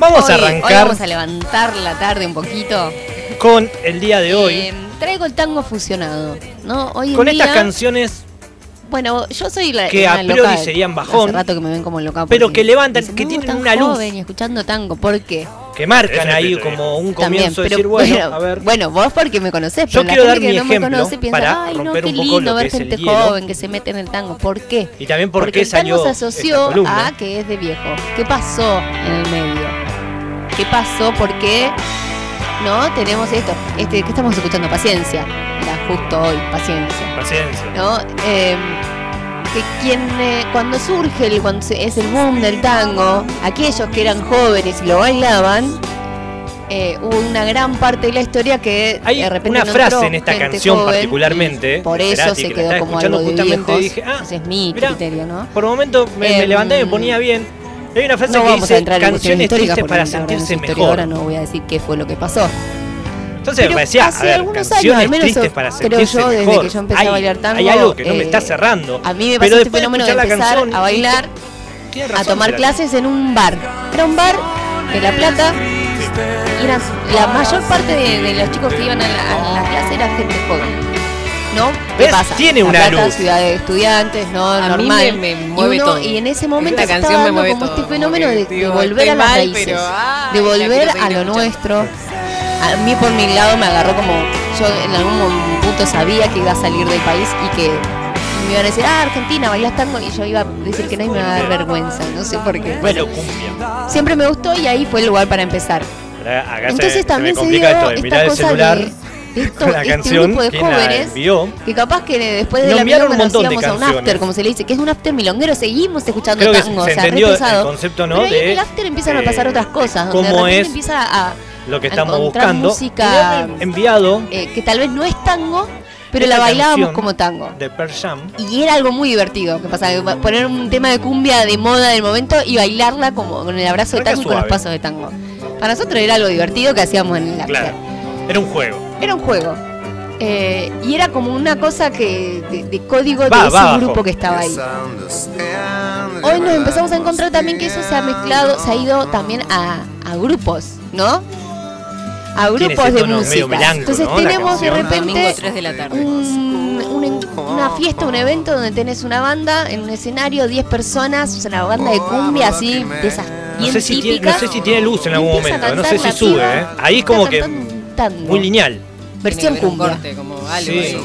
Vamos Hoy- a Hoy arrancar vamos a levantar la tarde un poquito. con el día de hoy. Eh, traigo el tango fusionado, ¿no? Hoy en con estas día- canciones, Bueno, yo soy la que a priori loca, serían bajón, Hace rato que me ven como loca. pero porque que levantan, dicen, que "No, tienen tan una luz". joven y escuchando tango, ¿por qué? que marcan ahí como un También, comienzo de pero decir, bueno, bueno, a ver. bueno, vos porque me conocés, Yo pero la quiero dar gente que mi no me ejemplo conoce piensa, para ay, no, qué lindo ver gente hielo". joven que se mete en el tango. ¿Por qué? Y también por Porque qué el tango salió se asoció a que es de viejo. ¿Qué pasó en el medio? ¿Qué pasó? ¿Por qué no tenemos esto? Este, ¿Qué estamos escuchando? Paciencia. Era justo hoy, paciencia. Paciencia. ¿no? Eh, que quien eh, cuando surge el, cuando se- es el boom del tango, aquellos que eran jóvenes y lo bailaban, eh, hubo una gran parte de la historia que Hay de repente una frase en esta canción joven, particularmente, Por eso Cerati, se quedó como algo de viejos. dije, ah, Ese es mi mirá, criterio, ¿no? Por un momento me, me Em, levanté y me ponía bien. Hay una frase No que vamos a dice entrar en cuestiones canciones tristes para sentirse mejor. historiadora, no voy a decir qué fue lo que pasó. Entonces me Pero parecía, a hace ver, algunos años, al menos tristes para creo sentirse yo, desde mejor. que yo empecé a hay, bailar tango, Hay algo que no me eh, está cerrando. A mí me pasó este de fenómeno de la empezar canción, a bailar a tomar clases en un bar. Era un bar de La Plata. Y eran- la mayor parte de, de los chicos que iban a la, a la clase era gente joven. ¿No? ¿Qué ¿Ves? pasa? Tiene La una Plata, luz. ciudad de estudiantes, ¿no? A mí Normal. me- me Y mueve uno- todo. Y en ese momento Esta se canción estaba me dando mueve como todo, este como fenómeno que de, de digo, volver estoy a las mal, raíces. pero, ay, de la volver quiero a lo escuchando. nuestro. A mí por mi lado me agarró como yo en algún punto sabía que iba a salir del país y que me iban a decir, ah, Argentina, bailás tango, y yo iba a decir que no y me iba a dar vergüenza, no sé por qué. Bueno, cumbia. Siempre me gustó y ahí fue el lugar para empezar. Acá se- Entonces se, también me se complica dio esto de mirar esta el cosa celular de esto- la este canción. grupo de ¿quién la jóvenes que capaz que después de la milonga nos íbamos a un after, como se le dice, que es un after milonguero, seguimos escuchando Creo tango, se o sea, el concepto, ¿no? Pero ahí en el after empiezan a pasar eh, otras cosas, donde de cómo es empieza a, lo que estamos buscando. música- enviado eh, que tal vez no es tango, pero la bailábamos como tango. de Pearl Jam. Y era algo muy divertido, que pasa que poner un tema de cumbia de moda del momento y bailarla como con el abrazo de tango y con los pasos de tango. Para nosotros era algo divertido que hacíamos en el after. Claro. Era un juego. Era un juego. Eh, y era como una cosa que de, de código de Va, ese va grupo que estaba ahí. Hoy nos empezamos a encontrar también que eso se ha mezclado, se ha ido también a, a grupos, ¿no? A grupos de música. Entonces tenemos de repente 3 de la tarde. un- una fiesta, un evento donde tenés una banda en un escenario, 10 personas, es una banda de cumbia así, de esas No bien sé, si tiene, no típicas. sé si tiene luz en algún momento. No sé si sube, ¿eh? Ahí es como que muy lineal. Versión cumbia. corte, como algo Sí.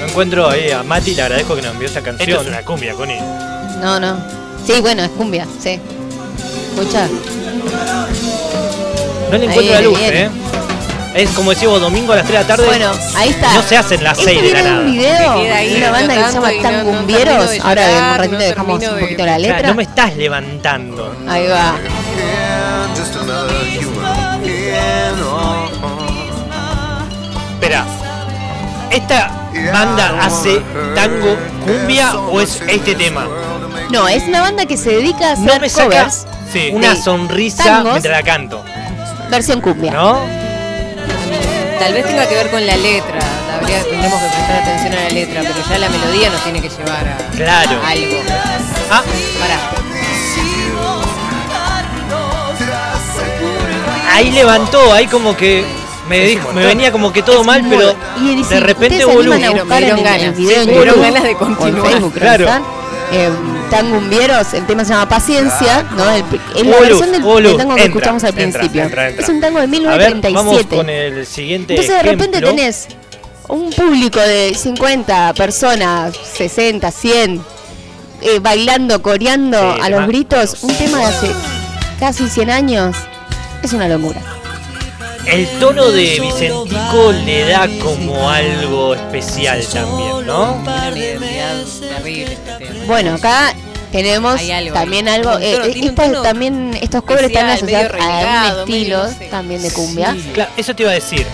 No encuentro ahí a Mati, le agradezco que nos envió esa Esto canción. es una cumbia, Connie. No, no. Sí, bueno, es cumbia, sí. Escucha. No le Ahí encuentro la luz. ¿eh? Es como decimos domingo a las 3 de la tarde. Bueno, ahí está. No se hacen las Este 6 de la viene de nada. un video de una banda que se llama no- no Tangumbieros. de Ahora en un ratito no dejamos un de- poquito la O sea, letra. no me estás levantando. Ahí va. Espera. ¿Esta banda hace tango cumbia o es este tema? No, es una banda que se dedica a hacer No me saca covers, Sí. una de sonrisa tangos. mientras la canto. versión cumbia. ¿No? Tal vez tenga que ver con la letra. Habría, tendremos que prestar atención a la letra, pero ya la melodía nos tiene que llevar a, Claro. a algo. Ah, Pará. ahí levantó, ahí como que me, dijo, me venía como que todo mal, pero Y de repente ¿ustedes se hubo animan a luz. buscar Me dieron ganas. Me dieron de continuar. Facebook, Claro. Eh, Tangumbieros, el tema se llama Paciencia, ¿no? El, es la versión del, tango que Entra, escuchamos al entra, principio. entra. Es un tango de A ver, 1937. vamos con el siguiente Entonces de repente ejemplo. tenés un público de 50 personas, 60, 100, eh, bailando, coreando Sí, a los gritos, un tema de hace casi 100 años. Es una locura. El tono de Vicentico le da como algo especial también, ¿no? Una identidad terrible este tema. Bueno, acá tenemos algo también ahí. algo. Tono, eh, tono también estos covers están asociados a un estilo medio, no sé. también de cumbia. Claro, eso te iba a decir.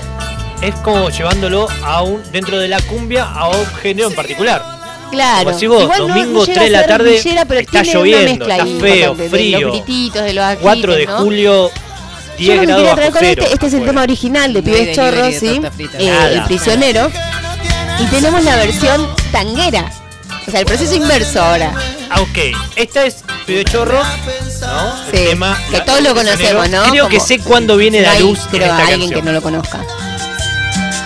Es como llevándolo a un, dentro de la cumbia a un género en particular. Claro. Como vos, Igual domingo no llega 3 de la tarde, villera, pero está lloviendo, está feo, de frío. los grititos, de los 4 de julio Yo 10 lo que grados quería bajo traer con cero. este, este es el tema original de Pibes Chorros. Eh, el prisionero. Y tenemos la versión tanguera. O sea, el proceso inverso ahora. Ah, ok. Esta es Pibe Chorro, ¿no? El Sí, tema, que la- todos lo conocemos, ¿no? Creo que sé cuándo viene No la luz en pero esta alguien canción. que no lo conozca.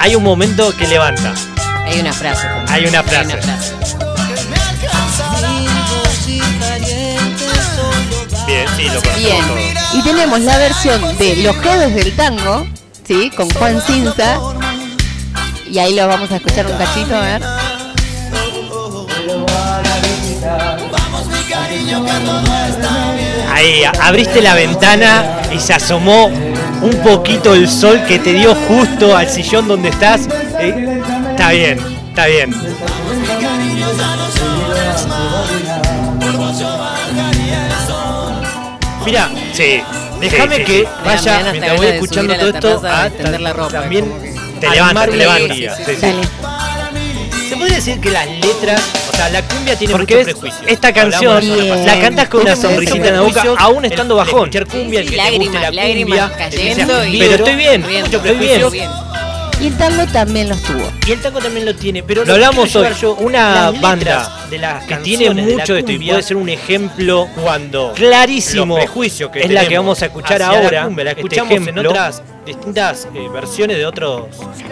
Hay un momento que levanta. Hay una frase. como- Hay una frase. Bien, sí, lo conozco Bien. todo. Y tenemos la versión de Los Jeves del Tango, ¿sí? Con Juan Cinza. Y ahí lo vamos a escuchar un cachito, a ver. Ahí, abriste la ventana y se asomó un poquito el sol que te dio justo al sillón donde estás. Eh, está bien, está bien. Mira, sí, déjame sí, que sí. vaya, mientras voy escuchando todo esto, a la ropa, también te levanta, te levanta. idea, sí, sí, sí. Dale. Se podría decir que las letras, o sea, la cumbia tiene Porque muchos ves, prejuicios. esta canción Hablamos la Bien. cantas con una sonrisita en la boca, aún estando el- el bajón. escuchar cumbia, el Sí, que te guste lágrimas, la cumbia, lágrimas el cayendo y- Pero estoy bien, estoy prejuicio, bien. Y el tango también los tuvo. Y el tango también lo tiene, pero Lo hablamos hoy, yo una banda de las que tiene la mucho de esto y puede ser un ejemplo cuando clarísimo los prejuicios que es la que vamos a escuchar la ahora. cumbia, la Este escuchamos en ejemplo. otras distintas eh, versiones de otros.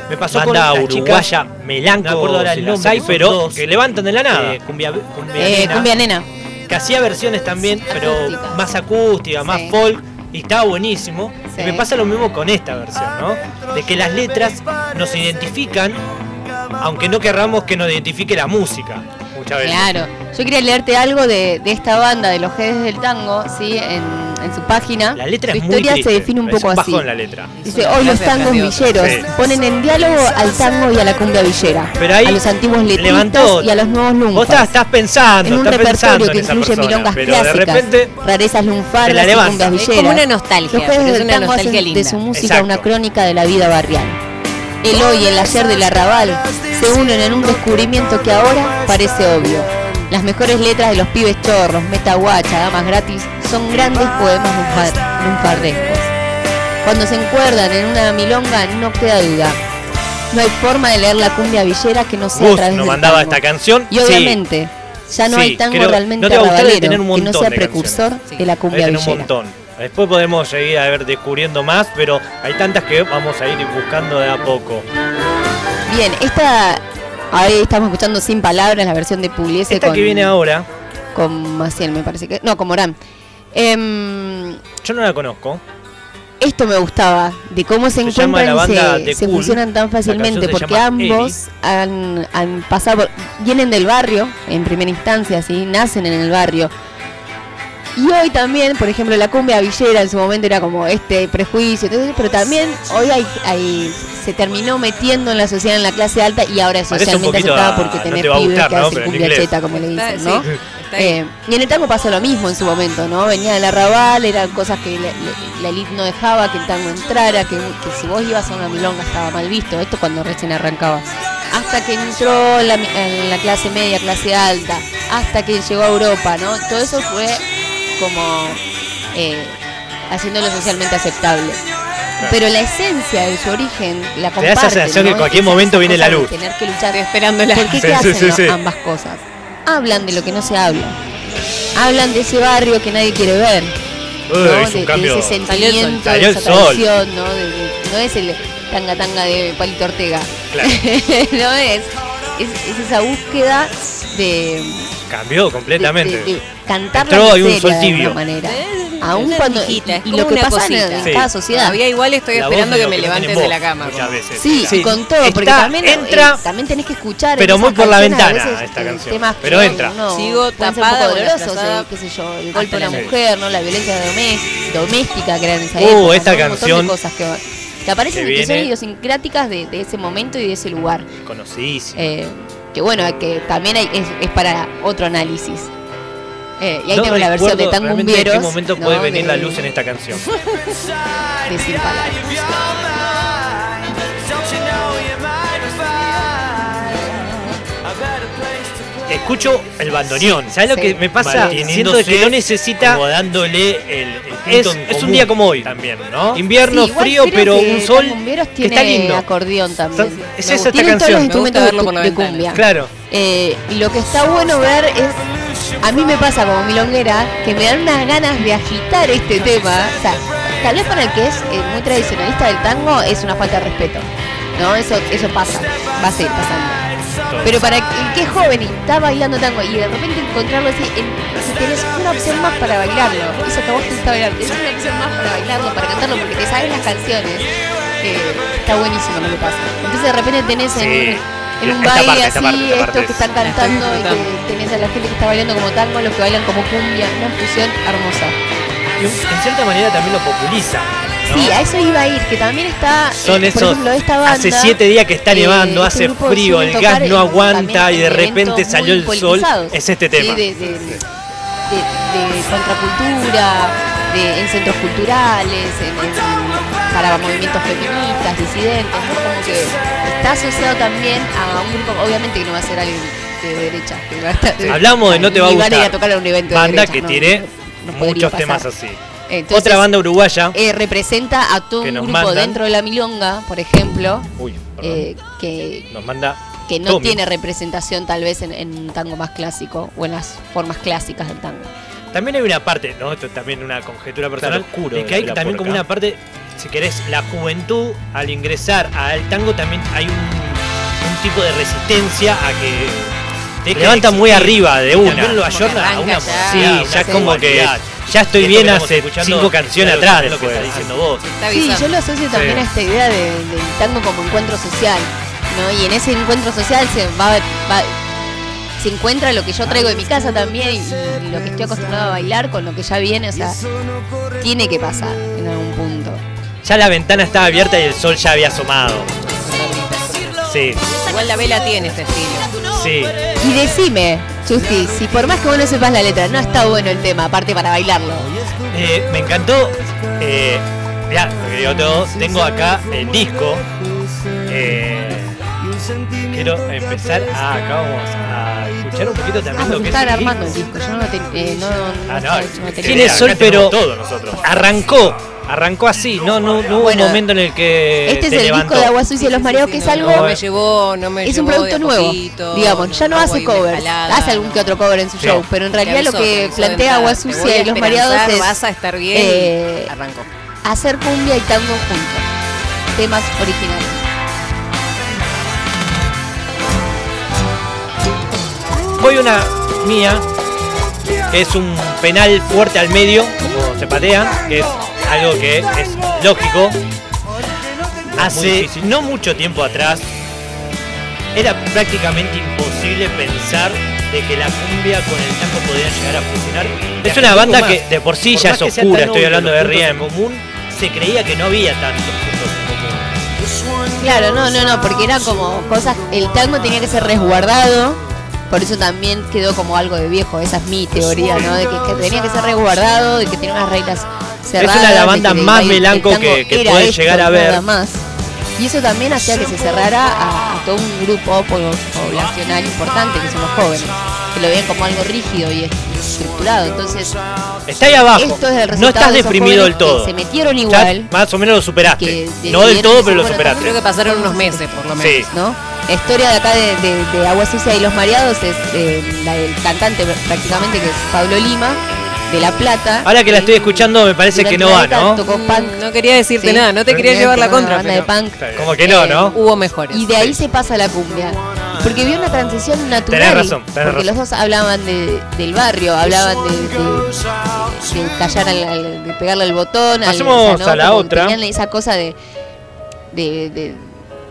Me pasó banda con uruguaya Melanco, no me acuerdo ahora el nombre, hay, pero dos, que levantan de la nada. eh, cumbia, cumbia Eh, nena, cumbia nena. que hacía versiones también, pero más acústicas, más Sí. folk, y estaba buenísimo. Sí. Y me pasa lo mismo con esta versión, ¿no? De que las letras nos identifican, aunque no querramos que nos identifique la música, muchas veces. Claro. Yo quería leerte algo de, de esta banda de los Jeves del Tango, ¿sí? En, en su página. La letra su es muy historia triste, se define un es poco así. la letra. Dice, hoy los tangos de villeros Sí. ponen en diálogo al tango y a la cumbia villera, Pero ahí a los antiguos letristas levantó- y a los nuevos Vos lunfas. estás, estás pensando, en un estás pensando repertorio en que incluye persona, milongas de clásicas, repente rarezas lunfardas y cumbias Es villeras. como una nostalgia, Los jueves es del una tango hacen de linda. su música Exacto. una crónica de la vida barrial. El hoy y el ayer del arrabal se unen en un descubrimiento que ahora parece obvio. Las mejores letras de los pibes chorros, meta guacha, damas gratis, son grandes poemas lunfar- lunfardescos. Cuando se encuerdan en una milonga no queda duda. No hay forma de leer la cumbia villera que no sea a Gus través nos del mandaba tango. esta canción. Y obviamente, ya no Sí, hay tango creo- realmente no a arrabalero tener un que no sea de precursor de la cumbia tener un villera. montón. Después podemos seguir a ver descubriendo más, pero hay tantas que vamos a ir buscando de a poco. Bien, esta. Ahí estamos escuchando sin palabras la versión de Pugliese Esta con, que viene ahora, con Maciel, me parece que. No, con Morán. Em, yo no la conozco. esto me gustaba, de cómo se, encuentran y se, se Cool. fusionan tan fácilmente, porque ambos han, han pasado, por- vienen del barrio, en primera instancia, ¿sí? nacen en el barrio. Y hoy también, por ejemplo, la cumbia villera en su momento era como este prejuicio, entonces, pero también hoy hay, hay- se terminó metiendo en la sociedad en la clase alta y ahora es socialmente aceptada porque no tenés te pibes gustar, que ¿no? hacen cumbia cheta, como le dicen, sí, ¿no? Eh, y en el tango pasó lo mismo en su momento, ¿no? Venía del arrabal, eran cosas que la, la- la elite no dejaba que el tango entrara, que, que si vos ibas a una milonga estaba mal visto, esto cuando recién arrancaba. Hasta que entró en la, en la clase media, clase alta, hasta que llegó a Europa, ¿no? Todo eso fue como eh, haciéndolo socialmente aceptable. Pero la esencia de su origen la Te da esa comparten, sensación que en cualquier momento viene la luz. Tener que luchar Estoy esperándola. ¿Por qué, Sí, qué sí, hacen sí, no- ambas cosas? Hablan de lo que no se habla. Hablan de ese barrio que nadie quiere ver. Uy, ¿no? es un de, cambio. de ese Salió el sol. sentimiento, de esa ¿no? De- de- no es el tanga tanga de Palito Ortega. Claro. no es, es. es esa búsqueda de, Cambió completamente. de- de cantar Entró la ahí un sol de tibio. alguna manera. Aún una cuando y lo que pasa en, cosita. en Sí. cada sociedad. Todavía igual estoy La esperando que me no tienen de la cama. Muchas veces. Sí, Sí. y con todo, porque Está- también, eh, entra, también tenés que escuchar. pero muy por la ventana veces, esta canción. temas Pero que entra. uno Sigo tapada eh, qué sé yo, el golpe a la mujer, ¿no? La violencia domés- doméstica que era en esa Uh, época. esta ¿no? Canción cosas que, que aparecen que son idiosincráticas de, de ese momento y de ese lugar. Conocidísimo. Eh, que bueno, que también hay- es, es para otro análisis. Eh, y ahí No tenemos la versión de Tangumbieros. ¿En qué momento ¿no? puede venir de- la luz en esta canción? de Sin Palabras. Escucho el bandoneón. ¿Sabes lo Sí. que me pasa? Siento que no necesita. Como dándole el, el punto Es, en es un día como hoy. También, ¿no? Invierno, Sí, frío, pero que un sol Tangumberos que tiene está lindo. acordeón también. Son- es Me esa esta Tienen todos los canción. Me instrumentos gusta de, verlo por la de ventana. cumbia. Claro. Eh, y lo que está bueno ver es, a mí me pasa como milonguera, que me dan unas ganas de agitar este tema. O sea, tal vez para el que es eh, muy tradicionalista del tango es una falta de respeto. ¿No? Eso, eso pasa, va a seguir pasando. Pero para es joven y está bailando tango y de repente encontrarlo así, en, si tenés una opción más para bailarlo, eso que a vos te gusta bailar, tenés una opción más para bailarlo, para cantarlo, porque te sabes las canciones, eh, está buenísimo lo que pasa. Entonces de repente tenés en, Sí. un- en un baile esta así, parte, esta parte estos que es- están cantando y que tenés a la gente que está bailando como tango, los que bailan como cumbia, una fusión hermosa. Y en cierta manera también lo populiza. ¿No? Sí, a eso iba a ir, que también está, Son eh, por esos. ejemplo, esta banda. hace siete días que está eh, nevando, este hace frío, el gas no aguanta y de en repente salió el sol. Es este tema. de, de- de- de contracultura, de, en centros culturales, en, en- para movimientos feministas, disidentes, ¿no? Como que está asociado también a un grupo, obviamente que no va a ser alguien de derecha. que va a estar- Hablamos de No te va a gustar. a tocar a un evento de Banda derecha, que no, tiene no- muchos temas así. Entonces, Otra banda uruguaya. eh, representa a todo un grupo mandan. dentro de la milonga, por ejemplo, Uy, eh, que Nos manda. que no Tommy. tiene representación tal vez en, en un tango más clásico o en las formas clásicas del tango. También hay una parte, ¿no? Esto es también una conjetura personal. Claro, oscuro de que hay de también como una parte, si querés, la juventud al ingresar al tango también hay un, un tipo de resistencia a que te levanta muy arriba de una. también a una ya. Sí, una ya como que ya estoy bien hace cinco canciones atrás es lo que estás diciendo vos. Sí, yo lo asocio también Sí. a esta idea de- del tango como encuentro social, ¿no? Y en ese encuentro social se va, va- se encuentra lo que yo traigo de mi casa también y, y lo que estoy acostumbrado a bailar con lo que ya viene, o sea, tiene que pasar en algún punto. Ya la ventana estaba abierta y el sol ya había asomado. Sí, Igual la vela tiene este estilo. sí. Y decime, Chusti, si por más que vos no sepas la letra, no está bueno el tema, aparte para bailarlo. Eh, me encantó. Eh, porque digo todo, tengo acá el disco. Eh, quiero empezar a. Acá vamos a escuchar un poquito Ah, también lo porque que armando el disco. yo no, te, eh, no, no, Ah, no, no tenía tiene sol, pero todo nosotros. arrancó. Arrancó así, no, no, no hubo Bueno, un momento en el que. Este es te el levantó. disco de Agua Sucia y los Mareados, que es no, algo... No me llevó, no me es un llevó producto nuevo, poquito, digamos, ya no hace covers, escalada, hace algún que otro cover en su Sí. show, pero en realidad lo avisó, que plantea Agua Sucia y los Mareados es vas a estar bien eh, arrancó. hacer cumbia y tango juntos, temas originales. Voy una mía, que es un penal fuerte al medio, como se patea, que es algo que es lógico. Hace no mucho tiempo atrás, era prácticamente imposible pensar de que la cumbia con el tango podían llegar a funcionar. Es una banda que de por sí Por ya es oscura, estoy hablando de Riem. común, se creía que no había tantos puntos en común. Claro, no, no, no, porque era como cosas, el tango tenía que ser resguardado, por eso también quedó como algo de viejo, esa es mi teoría, ¿no? De que, que tenía que ser resguardado, de que tenía unas reglas cerradas. una de las bandas más melanco que- que podés esto, llegar a ver. Nada más. Y eso también hacía que se cerrara a, a todo un grupo po- poblacional importante, que son los jóvenes, que lo veían como algo rígido y estructurado. Entonces, Está ahí abajo. esto es el resultado No estás de esos deprimido del que todo. se metieron Ya igual. más o menos lo superaste. que no del todo, pero lo superaste. Creo que pasaron unos meses por lo menos. Sí. ¿no? La historia de acá de, de- de Agua Sucia y los Mareados es eh, la del cantante prácticamente que es Pablo Lima, de La Plata. Ahora que la estoy escuchando me parece que no va, ¿no? Tocó Mm, punk. No quería decirte Sí. nada, no te quería llevar la contra, banda de punk. Como que no, Eh, ¿no? hubo mejores. Y de ahí se pasa a la cumbia. Porque vio una transición natural. Tenés razón, tenés porque razón. los dos hablaban de- del barrio, hablaban de, de- de callar, al, al- de pegarle al botón. al- Pasemos a la Como otra. Tenían esa cosa de, de, de- de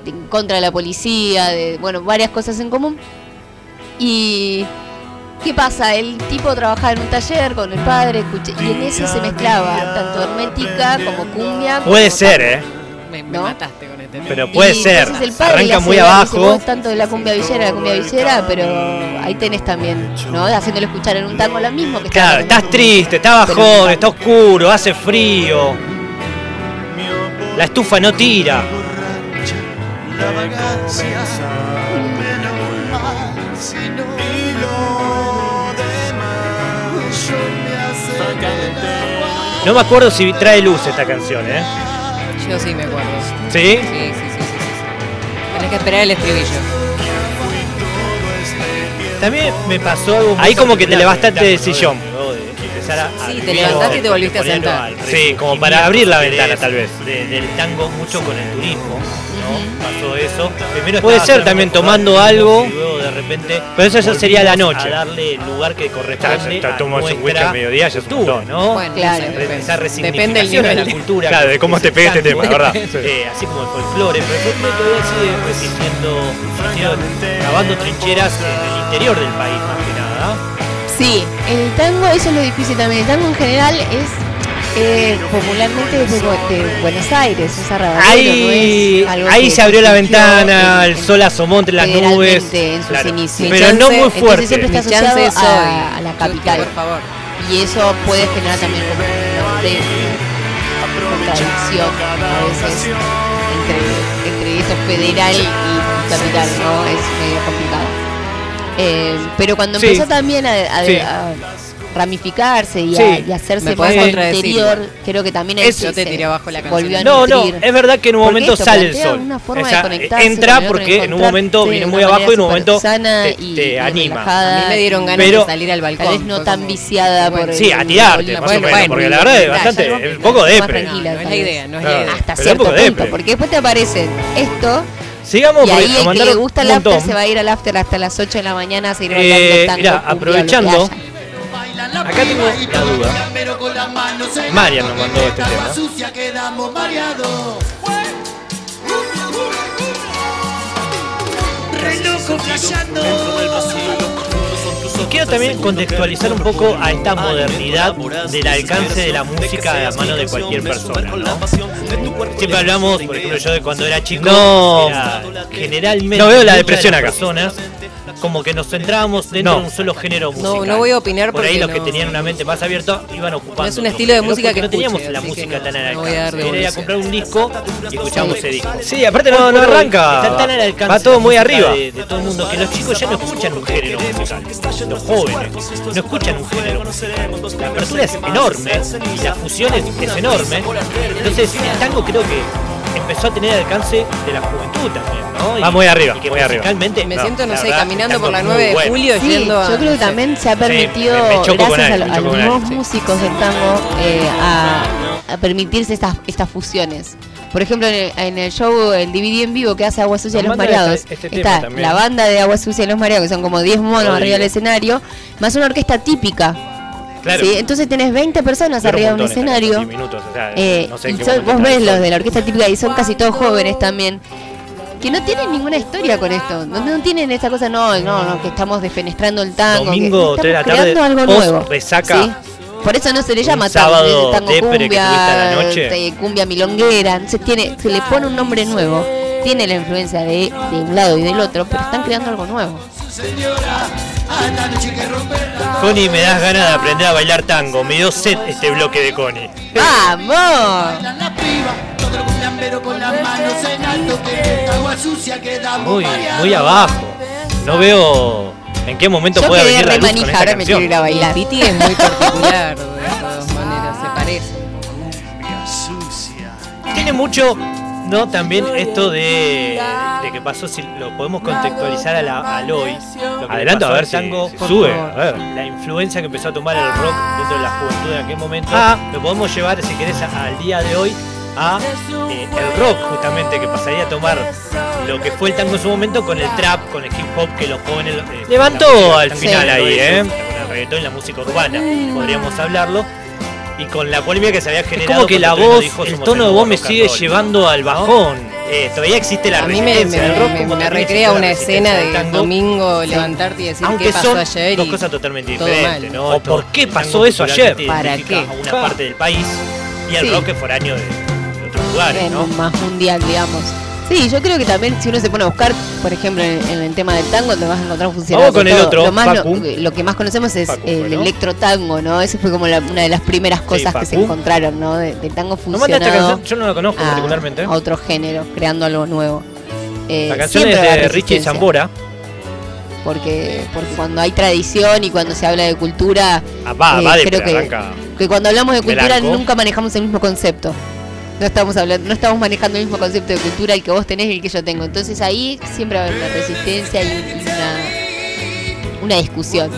en contra de la policía, de bueno, varias cosas en común. Y ¿qué pasa? El tipo trabajaba en un taller con el padre, escuché- y en eso se mezclaba tanto hermética como cumbia. Puede como ser. ¿eh? Me, me ¿no? mataste con este tema. Pero puede Y ser. el padre Arranca muy dice, abajo. "Vos tanto de la cumbia villera, la cumbia villera, pero ahí tenés también, ¿no? Haciéndole escuchar en un tango lo mismo que Claro, estás triste, está bajón, está oscuro, hace frío. La estufa no tira. No me acuerdo si trae luz esta canción, ¿eh? Yo sí me acuerdo. ¿Sí? Sí, sí, sí, sí. Tenés que esperar el estribillo. También me pasó algo. Ahí como que te levantaste del sillón. De- de empezar a- Sí, te levantaste y te volviste a sentar. Sí, como para abrir la de- ventana, tal vez. de- del tango mucho con el turismo, ¿no? Pasó eso. Primero Puede ser también tomando algo. y luego de repente Pero eso ya sería la noche. A darle el lugar que corresponde Claro, a tomas un whisky al mediodía, ya es un montón. ¿no? Bueno, Claro. Esa depende. del de nivel. la cultura. Claro, de cómo te pegue este tema, ¿verdad? Eh, así como el folclore, pero el folclore todavía sigue resistiendo, cavando trincheras en el interior del país. Sí, el tango, eso es lo difícil también. El tango en general es eh, popularmente es de, Bu- de Buenos Aires, es Ahí, no es algo ahí se abrió la ventana, en- el sol asomó entre las nubes. federalmente en sus Claro. inicios. Pero no muy fuerte. siempre está asociado es a, la capital. Por favor. Y eso puede generar también como una de- contradicción a veces entre, entre eso federal y capital, ¿no? Es medio complicado. Eh, pero cuando Sí. empezó también a, a- Sí. a ramificarse y, Sí. a, y hacerse más al interior, creo que también Es- Yo te tiré abajo la volvió a canción. No, no, es verdad que en un momento esto sale el sol. una forma O de conectarse entra porque en un momento viene muy abajo y en un momento sana te, y- te y anima. relajada A mí me dieron ganas Pero- de salir al balcón. Tal vez no tan como- viciada por Sí, a tirarte, más o menos, bueno, porque la bueno, verdad es bastante, un poco depre. tranquila, No es la idea, no es la idea. Hasta cierto un poco punto, porque después te aparecen esto Sigamos y ahí el que le gusta el after se va a ir al after hasta las 8 de la mañana a seguir Eh, bailando tango, mirá, cumbia, aprovechando. Acá tengo la duda. Marian nos mandó este tema. Y quiero también contextualizar un poco a esta modernidad del alcance de la música a la mano de cualquier persona. ¿no? Siempre hablamos, por ejemplo, yo de cuando era chico, No. era generalmente No veo la depresión acá. personas como que nos centrábamos dentro No. de un solo género No, musical. no voy a opinar Por ahí los que no- tenían una mente más abierta iban ocupando. No es un estilo de música que no teníamos escuche, la música no, tan al no alcance. Era ir a comprar un disco y escuchamos ese disco. Sí, aparte no, no arranca. Está tan al alcance Va todo muy arriba. De, de todo el mundo que los chicos ya no escuchan un género musical. Los jóvenes no escuchan un género musical. La apertura es enorme y la fusión es, es enorme. Entonces el tango creo que empezó a tener alcance de la juventud también, ¿no? Va muy arriba, y que muy arriba. musicalmente, Me no, siento, no sé, verdad, caminando por la tango es 9 de bueno. julio Sí, yendo a. yo creo que también se ha permitido, gracias él, a, los nuevos sí. músicos del tango, eh, a, a permitirse estas, estas fusiones. Por ejemplo, en el, en el show, el DVD en vivo que hace Agua Sucia y los Mareados, este- este está la banda de Agua Sucia y los Mareados, que son como 10 monos arriba del escenario, más una orquesta típica. Claro. ¿sí? Entonces tenés 20 personas arriba de un esta escenario. canción, 10 minutos, o sea, Eh, no sé en y qué son- momento vos ves los de la orquesta típica y son casi todos jóvenes también. Que no tienen ninguna historia con esto. No, no tienen esa cosa, no, no, no, que estamos defenestrando el tango. que Domingo, estamos tres de la tarde, creando algo nuevo. resaca. ¿sí? Por eso no se le llama sábado tango, tango que cumbia, tuviste a la noche. te- cumbia milonguera. Entonces tiene, se le pone un nombre nuevo. Tiene la influencia de, de un lado y del otro, pero están creando algo nuevo. Connie, me das ganas de aprender a bailar tango. Me dio set este bloque de Connie. ¡Vamos! Muy, muy abajo. No veo en qué momento Yo puede quedé venir la luz con manija, esta ahora me quiero ir a bailar. Piti es muy particular, de todas maneras, se parece. Tiene mucho, ¿no? También esto de, de que pasó, si lo podemos contextualizar a la- al hoy. Adelante a ver si, tango, si por sube. A ver. La influencia que empezó a tomar el rock dentro de la juventud en aquel momento. Ah. Lo podemos llevar, si querés, a- al día de hoy a eh, el rock, justamente, que pasaría a tomar lo que fue el tango en su momento con el trap, con el hip hop que los jóvenes. eh, Levantó música al final ahí, ¿eh? Con el reggaetón y la música urbana, podríamos hablarlo. Y con la polémica que se había Es generado. como que la voz, dijo, el "Somos tono de voz me sigue roll". llevando al bajón. Eh, todavía existe la A mí me, rock recrea una escena de tango, domingo levantarte y decir aunque qué pasó son ayer dos cosas totalmente diferentes, mal. ¿no? O por qué pasó eso ayer. ¿Para qué? a una parte del país y el Sí. rock es foráneo de, de otros lugares, ¿no? más mundial, digamos. Sí, yo creo que también si uno se pone a buscar, por ejemplo, en, en el tema del tango, te vas a encontrar funcionando Vamos con el otro, Lo, más, Facu. lo, lo que más conocemos es Facu, el bueno. electro tango, ¿no? Ese fue como la- una de las primeras cosas que se encontraron, ¿no? De- del tango ¿No funcionado canción? Yo no la conozco a, particularmente. a otro género, creando algo nuevo. Eh, La canción es de Richie. Zambora. porque porque cuando hay tradición y cuando se habla de cultura, Ah, va, eh, va de creo que, que cuando hablamos de cultura nunca manejamos el mismo concepto. No estamos hablando, no estamos manejando el mismo concepto de cultura el que vos tenés y el que yo tengo. Entonces ahí siempre va a haber una resistencia y, una, una discusión.